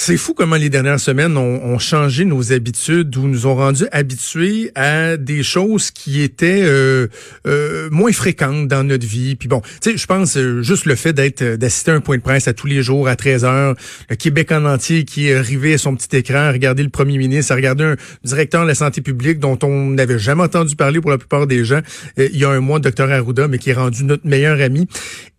C'est fou comment les dernières semaines ont, ont, changé nos habitudes ou nous ont rendus habitués à des choses qui étaient euh, euh, moins fréquentes dans notre vie. Puis bon, tu sais, je pense euh, juste le fait d'être d'assister à un point de presse à tous les jours à 13 heures, le Québec en entier qui est arrivé à son petit écran à regarder le premier ministre, à regarder un directeur de la santé publique dont on n'avait jamais entendu parler pour la plupart des gens il y a un mois, docteur Arruda, mais qui est rendu notre meilleur ami.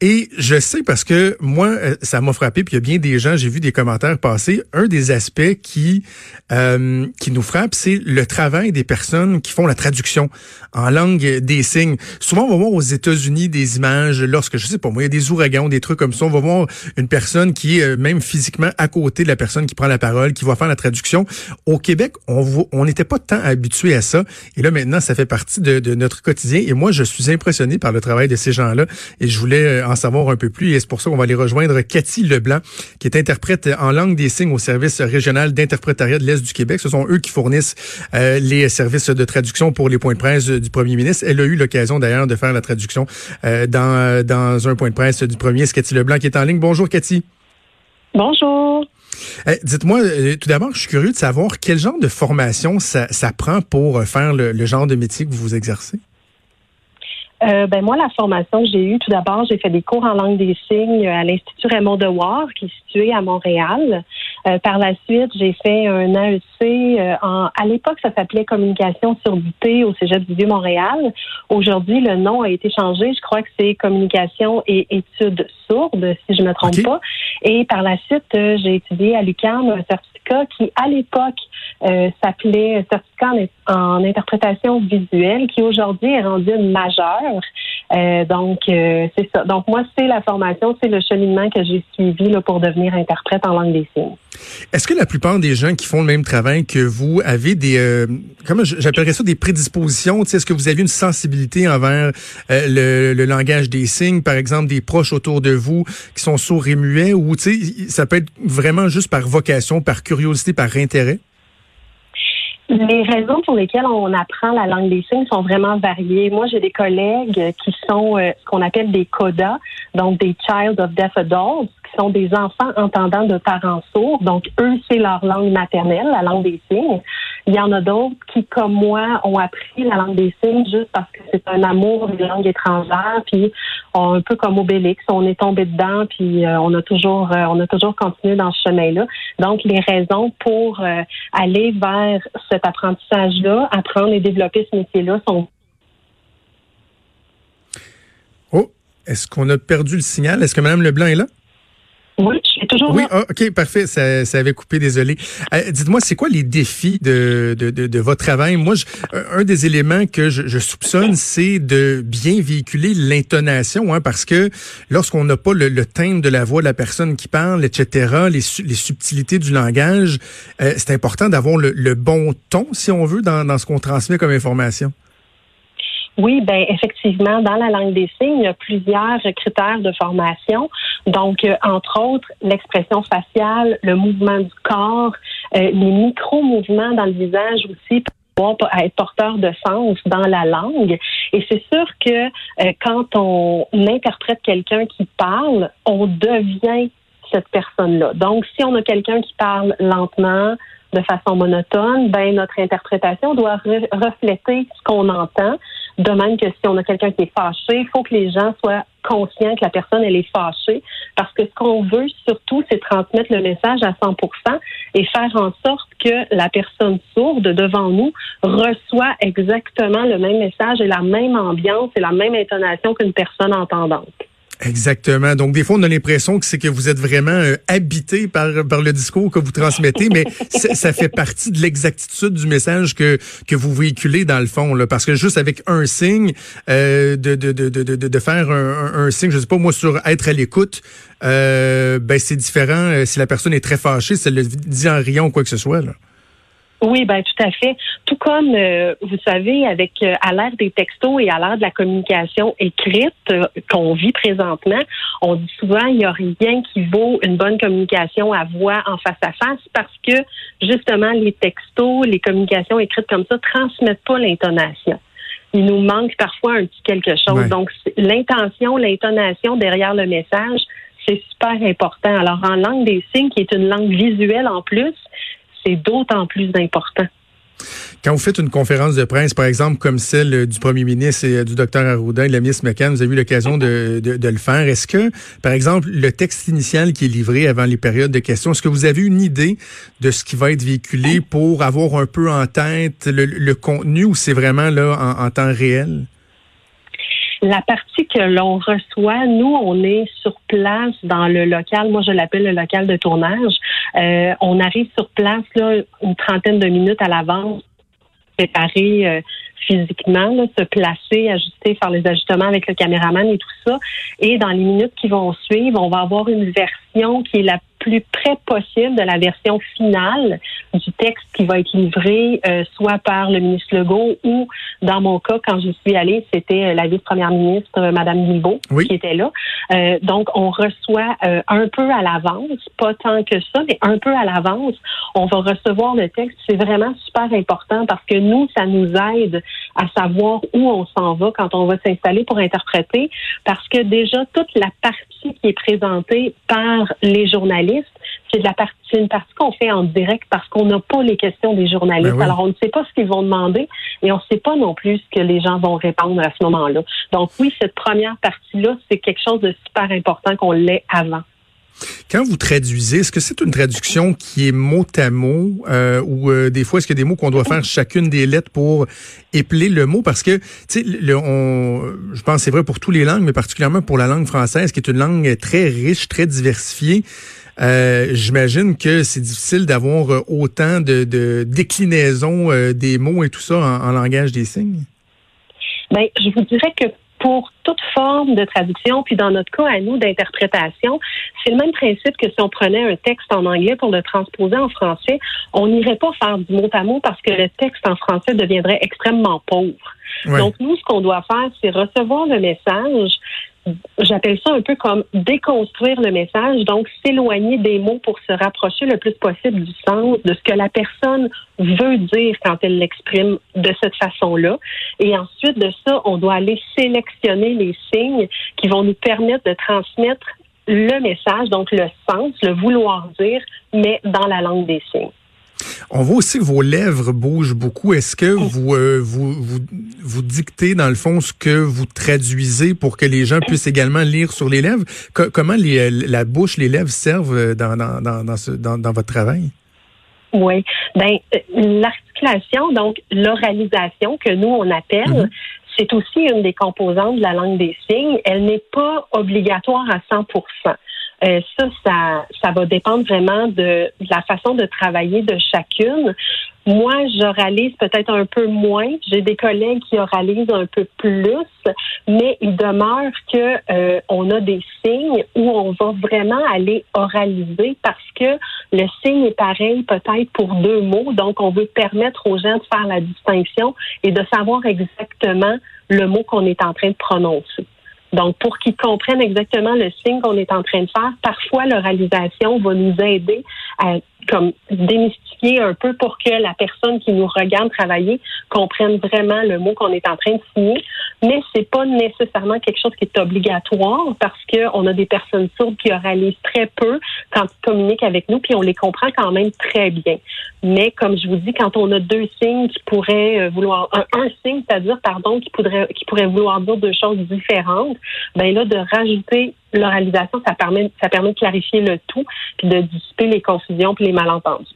Et je sais parce que moi, ça m'a frappé, puis il y a bien des gens, j'ai vu des commentaires passer un des aspects qui euh, qui nous frappe, c'est le travail des personnes qui font la traduction en langue des signes. Souvent, on va voir aux États-Unis des images lorsque, je sais pas moi, il y a des ouragans, des trucs comme ça. On va voir une personne qui est euh, même physiquement à côté de la personne qui prend la parole, qui va faire la traduction. Au Québec, on on n'était pas tant habitué à ça. Et là, maintenant, ça fait partie de, de notre quotidien. Et moi, je suis impressionné par le travail de ces gens-là. Et je voulais euh, en savoir un peu plus. Et c'est pour ça qu'on va aller rejoindre Cathy Leblanc, qui est interprète en langue des signes au service régional d'interprétariat de l'Est du Québec. Ce sont eux qui fournissent euh, les services de traduction pour les points de presse du premier ministre. Elle a eu l'occasion d'ailleurs de faire la traduction euh, dans, dans un point de presse du premier. C'est Cathy Leblanc qui est en ligne. Bonjour Cathy. Bonjour. Eh, dites-moi, euh, tout d'abord, je suis curieux de savoir quel genre de formation ça, ça prend pour faire le, le genre de métier que vous exercez? Euh, ben moi, la formation que j'ai eue, tout d'abord, j'ai fait des cours en langue des signes à l'Institut Raymond Dewar, qui est situé à Montréal. Euh, par la suite, j'ai fait un AEC. Euh, en, à l'époque, ça s'appelait Communication surdité au Cégep du Vieux-Montréal. Aujourd'hui, le nom a été changé. Je crois que c'est Communication et études sourdes, si je me trompe pas. Et par la suite, j'ai étudié à l'UQAM un certificat qui, à l'époque, s'appelait certificat en, en, interprétation visuelle, qui aujourd'hui est rendu majeur. Euh, donc, euh, c'est ça. Donc, moi, c'est la formation, c'est le cheminement que j'ai suivi là, pour devenir interprète en langue des signes. Est-ce que la plupart des gens qui font le même travail que vous avez des, euh, j'appellerais ça, des prédispositions? Est-ce que vous avez une sensibilité envers le, le, langage des signes, par exemple, des proches autour de vous qui sont sourds et muets, ou ça peut être vraiment juste par vocation, par curiosité, par intérêt? Les raisons pour lesquelles on apprend la langue des signes sont vraiment variées. Moi, j'ai des collègues qui sont euh, ce qu'on appelle des CODA, donc des Child of Deaf Adults, sont des enfants entendants de parents sourds. Donc, eux, c'est leur langue maternelle, la langue des signes. Il y en a d'autres qui, comme moi, ont appris la langue des signes juste parce que c'est un amour des langues étrangères, puis un peu comme Obélix, on est tombé dedans, puis euh, on a toujours, euh, on a toujours continué dans ce chemin-là. Donc, les raisons pour euh, aller vers cet apprentissage-là, apprendre et développer ce métier-là sont Oh, est-ce qu'on a perdu le signal? Est-ce que Mme Leblanc est là? Oui, je suis toujours oui, ah, OK, parfait. Ça, ça avait coupé, désolé. Euh, dites-moi, c'est quoi les défis de, de, de, de votre travail? Moi, je, un des éléments que je, je soupçonne, c'est de bien véhiculer l'intonation, hein, parce que lorsqu'on n'a pas le, le, timbre de la voix de la personne qui parle, etc., les, les subtilités du langage, euh, c'est important d'avoir le, le, bon ton, si on veut, dans, dans ce qu'on transmet comme information. Oui, ben effectivement, dans la langue des signes, il y a plusieurs critères de formation. Donc, euh, entre autres, l'expression faciale, le mouvement du corps, euh, les micro-mouvements dans le visage aussi pour être porteur de sens dans la langue. Et c'est sûr que euh, quand on interprète quelqu'un qui parle, on devient cette personne-là. Donc, si on a quelqu'un qui parle lentement, de façon monotone, ben notre interprétation doit refléter ce qu'on entend. De même que si on a quelqu'un qui est fâché, il faut que les gens soient conscients que la personne elle est fâchée, parce que ce qu'on veut surtout, c'est transmettre le message à 100% et faire en sorte que la personne sourde devant nous reçoit exactement le même message et la même ambiance et la même intonation qu'une personne entendante. Exactement. Donc, des fois, on a l'impression que c'est que vous êtes vraiment euh, habité par, par le discours que vous transmettez, mais ça fait partie de l'exactitude du message que, que vous véhiculez dans le fond. Là, parce que juste avec un signe, euh, de, de, de, de, de faire un, un, signe, je sais pas moi, sur être à l'écoute, euh, ben c'est différent euh, si la personne est très fâchée, si le dit en riant ou quoi que ce soit. Là. Oui, ben tout à fait. Tout comme euh, vous savez, avec euh, à l'ère des textos et à l'ère de la communication écrite euh, qu'on vit présentement, on dit souvent il n'y a rien qui vaut une bonne communication à voix en face à face parce que justement les textos, les communications écrites comme ça transmettent pas l'intonation. Il nous manque parfois un petit quelque chose. Donc l'intention, l'intonation derrière le message, c'est super important. Alors en langue des signes, qui est une langue visuelle en plus, c'est d'autant plus important. Quand vous faites une conférence de presse, par exemple, comme celle du premier ministre et du docteur Arruda et de la ministre McCann, vous avez eu l'occasion de, le faire. Est-ce que, par exemple, le texte initial qui est livré avant les périodes de questions, est-ce que vous avez une idée de ce qui va être véhiculé pour avoir un peu en tête le, contenu ou c'est vraiment là en temps réel? La partie que l'on reçoit, nous, on est sur place dans le local. Moi, je l'appelle le local de tournage. Euh, on arrive sur place là, une trentaine de minutes à l'avance, préparer euh, physiquement, se placer, ajuster, faire les ajustements avec le caméraman et tout ça. Et dans les minutes qui vont suivre, on va avoir une version qui est la plus près possible de la version finale du texte qui va être livré euh, soit par le ministre Legault ou, dans mon cas, quand je suis allée, c'était euh, la vice-première ministre, euh, Madame Guilbeault, qui était là. donc, on reçoit un peu à l'avance, pas tant que ça, mais un peu à l'avance, on va recevoir le texte. C'est vraiment super important parce que nous, ça nous aide à savoir où on s'en va quand on va s'installer pour interpréter, parce que déjà, toute la partie qui est présentée par les journalistes, c'est la partie, une partie qu'on fait en direct parce qu'on n'a pas les questions des journalistes. Ben Alors, on ne sait pas ce qu'ils vont demander et on ne sait pas non plus ce que les gens vont répondre à ce moment-là. Donc, oui, cette première partie-là, c'est quelque chose de super important qu'on l'ait avant. Quand vous traduisez, est-ce que c'est une traduction qui est mot à mot euh, ou euh, des fois est-ce qu'il y a des mots qu'on doit faire chacune des lettres pour épeler le mot? Parce que tu sais je pense c'est vrai pour toutes les langues mais particulièrement pour la langue française qui est une langue très riche, très diversifiée. Euh, j'imagine que c'est difficile d'avoir autant de, déclinaisons des mots et tout ça en, en langage des signes. Ben, je vous dirais que pour toute forme de traduction, puis dans notre cas à nous d'interprétation, c'est le même principe que si on prenait un texte en anglais pour le transposer en français, on n'irait pas faire du mot à mot parce que le texte en français deviendrait extrêmement pauvre. Donc nous, ce qu'on doit faire, c'est recevoir le message, j'appelle ça un peu comme déconstruire le message, donc s'éloigner des mots pour se rapprocher le plus possible du sens de ce que la personne veut dire quand elle l'exprime de cette façon-là. Et ensuite de ça, on doit aller sélectionner les signes qui vont nous permettre de transmettre le message, donc le sens, le vouloir dire, mais dans la langue des signes. On voit aussi que vos lèvres bougent beaucoup. Est-ce que vous, euh, vous, vous, vous, dictez, dans le fond, ce que vous traduisez pour que les gens puissent également lire sur les lèvres? comment les, euh, la bouche, les lèvres servent euh, dans, dans, dans, dans, ce, dans, dans votre travail? Oui. Ben, l'articulation, donc l'oralisation que nous, on appelle, mm-hmm. c'est aussi une des composantes de la langue des signes. Elle n'est pas obligatoire à 100 euh, ça, ça, ça va dépendre vraiment de, la façon de travailler de chacune. Moi, j'oralise peut-être un peu moins. J'ai des collègues qui oralisent un peu plus, mais il demeure que euh, on a des signes où on va vraiment aller oraliser parce que le signe est pareil peut-être pour deux mots. Donc, on veut permettre aux gens de faire la distinction et de savoir exactement le mot qu'on est en train de prononcer. Donc, pour qu'ils comprennent exactement le signe qu'on est en train de faire, parfois l'oralisation va nous aider à comme démystifier un peu pour que la personne qui nous regarde travailler comprenne vraiment le mot qu'on est en train de signer. Mais c'est pas nécessairement quelque chose qui est obligatoire parce qu'on a des personnes sourdes qui oralisent très peu quand ils communiquent avec nous, puis on les comprend quand même très bien. Mais comme je vous dis, quand on a deux signes qui pourraient euh, vouloir un, un signe, c'est-à-dire pardon, qui pourrait qui pourrait vouloir dire deux choses différentes, ben là de rajouter l'oralisation, ça permet, ça permet de clarifier le tout, puis de dissiper les confusions puis les malentendus.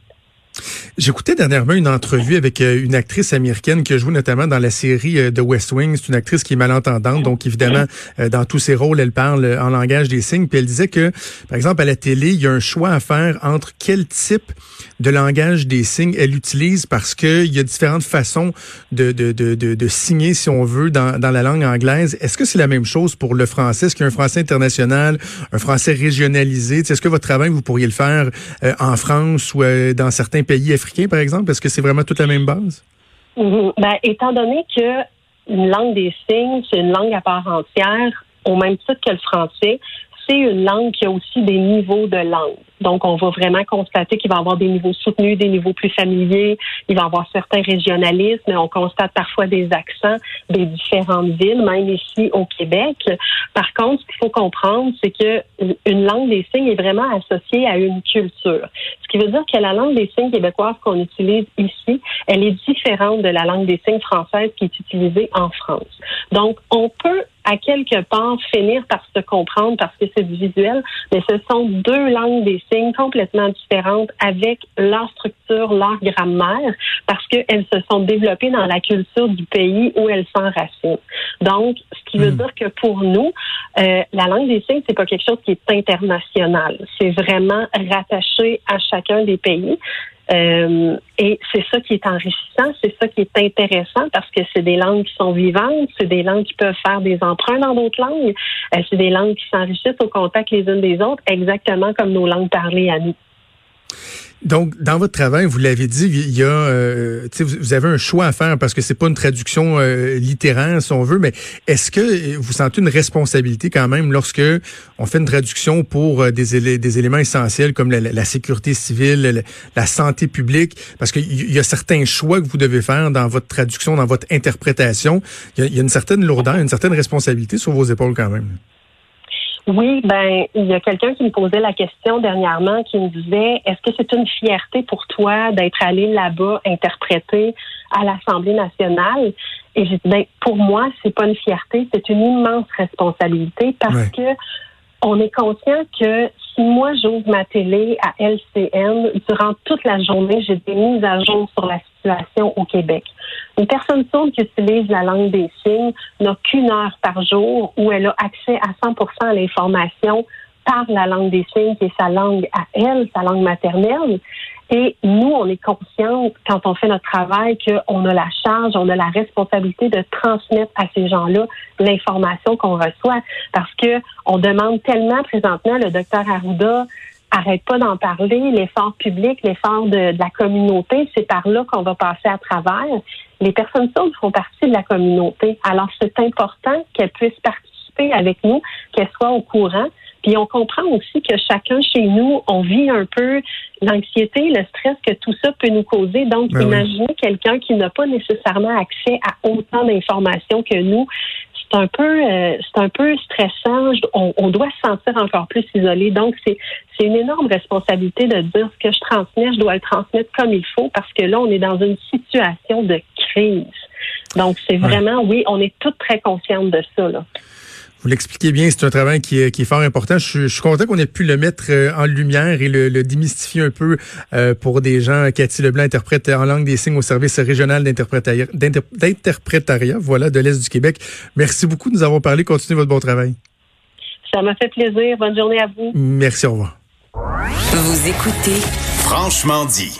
J'écoutais dernièrement une entrevue avec euh, une actrice américaine qui a joué notamment dans la série euh, The West Wing. C'est une actrice qui est malentendante, donc évidemment, euh, dans tous ses rôles, elle parle en langage des signes. Puis elle disait que, par exemple, à la télé, il y a un choix à faire entre quel type de langage des signes elle utilise parce qu'il y a différentes façons de, de, de, de, signer, si on veut, dans, dans la langue anglaise. Est-ce que c'est la même chose pour le français? Est-ce qu'il y a un français international, un français régionalisé? Est-ce que votre travail, vous pourriez le faire en France ou dans certains pays africain, par exemple? Est-ce que c'est vraiment toute la même base? Ben, étant donné que une langue des signes, c'est une langue à part entière, au même titre que le français, c'est une langue qui a aussi des niveaux de langue. Donc, on va vraiment constater qu'il va y avoir des niveaux soutenus, des niveaux plus familiers. Il va y avoir certains régionalismes. On constate parfois des accents des différentes villes, même ici au Québec. Par contre, ce qu'il faut comprendre, c'est que une langue des signes est vraiment associée à une culture. Ce qui veut dire que la langue des signes québécoise qu'on utilise ici, elle est différente de la langue des signes française qui est utilisée en France. Donc, on peut à quelque part finir par se comprendre parce que c'est visuel, mais ce sont deux langues des signes complètement différentes avec leur structure, leur grammaire, parce qu'elles se sont développées dans la culture du pays où elles s'enracinent. Donc, ce qui veut hmm. dire que pour nous, euh, la langue des signes, c'est pas quelque chose qui est international. C'est vraiment rattaché à chacun des pays. Euh, et c'est ça qui est enrichissant, c'est ça qui est intéressant parce que c'est des langues qui sont vivantes, c'est des langues qui peuvent faire des emprunts dans d'autres langues, euh, c'est des langues qui s'enrichissent au contact les unes des autres, exactement comme nos langues parlées à nous. Donc, dans votre travail, vous l'avez dit, il y a, euh, vous avez un choix à faire parce que c'est pas une traduction euh, littéraire, si on veut, mais est-ce que vous sentez une responsabilité quand même lorsque on fait une traduction pour euh, des, des éléments essentiels comme la, sécurité civile, la, santé publique, parce qu'il y a certains choix que vous devez faire dans votre traduction, dans votre interprétation. Il y a une certaine lourdeur, une certaine responsabilité sur vos épaules quand même. Oui, ben il y a quelqu'un qui me posait la question dernièrement qui me disait est-ce que c'est une fierté pour toi d'être allé là-bas interpréter à l'Assemblée nationale? Et j'ai dit ben pour moi c'est pas une fierté, c'est une immense responsabilité parce que on est conscient que moi j'ouvre ma télé à LCN, durant toute la journée, j'ai des mises à jour sur la situation au Québec. Une personne sourde qui utilise la langue des signes n'a qu'une heure par jour où elle a accès à 100% à l'information par la langue des signes, qui est sa langue à elle, sa langue maternelle. Et nous, on est conscients, quand on fait notre travail, qu'on a la charge, on a la responsabilité de transmettre à ces gens-là l'information qu'on reçoit. Parce que on demande tellement présentement, le docteur Arruda arrête pas d'en parler, l'effort public, l'effort de, de, la communauté, c'est par là qu'on va passer à travers. Les personnes sourdes font partie de la communauté. Alors, c'est important qu'elles puissent participer avec nous, qu'elles soient au courant. Puis on comprend aussi que chacun chez nous, on vit un peu l'anxiété, le stress que tout ça peut nous causer. Donc, ben imaginez quelqu'un qui n'a pas nécessairement accès à autant d'informations que nous. C'est un peu, euh, c'est un peu stressant. On, doit se sentir encore plus isolé. Donc, c'est, c'est une énorme responsabilité de dire ce que je transmets, je dois le transmettre comme il faut parce que là, on est dans une situation de crise. Donc, c'est vraiment, oui, on est toutes très conscientes de ça. Là. Vous l'expliquez bien, c'est un travail qui est, qui est fort important. Je, suis content qu'on ait pu le mettre euh, en lumière et le, démystifier un peu euh, pour des gens. Cathy Leblanc interprète en langue des signes au service régional d'interprétariat voilà, de l'Est du Québec. Merci beaucoup de nous avoir parlé. Continuez votre bon travail. Ça m'a fait plaisir. Bonne journée à vous. Merci, au revoir. Vous écoutez Franchement dit.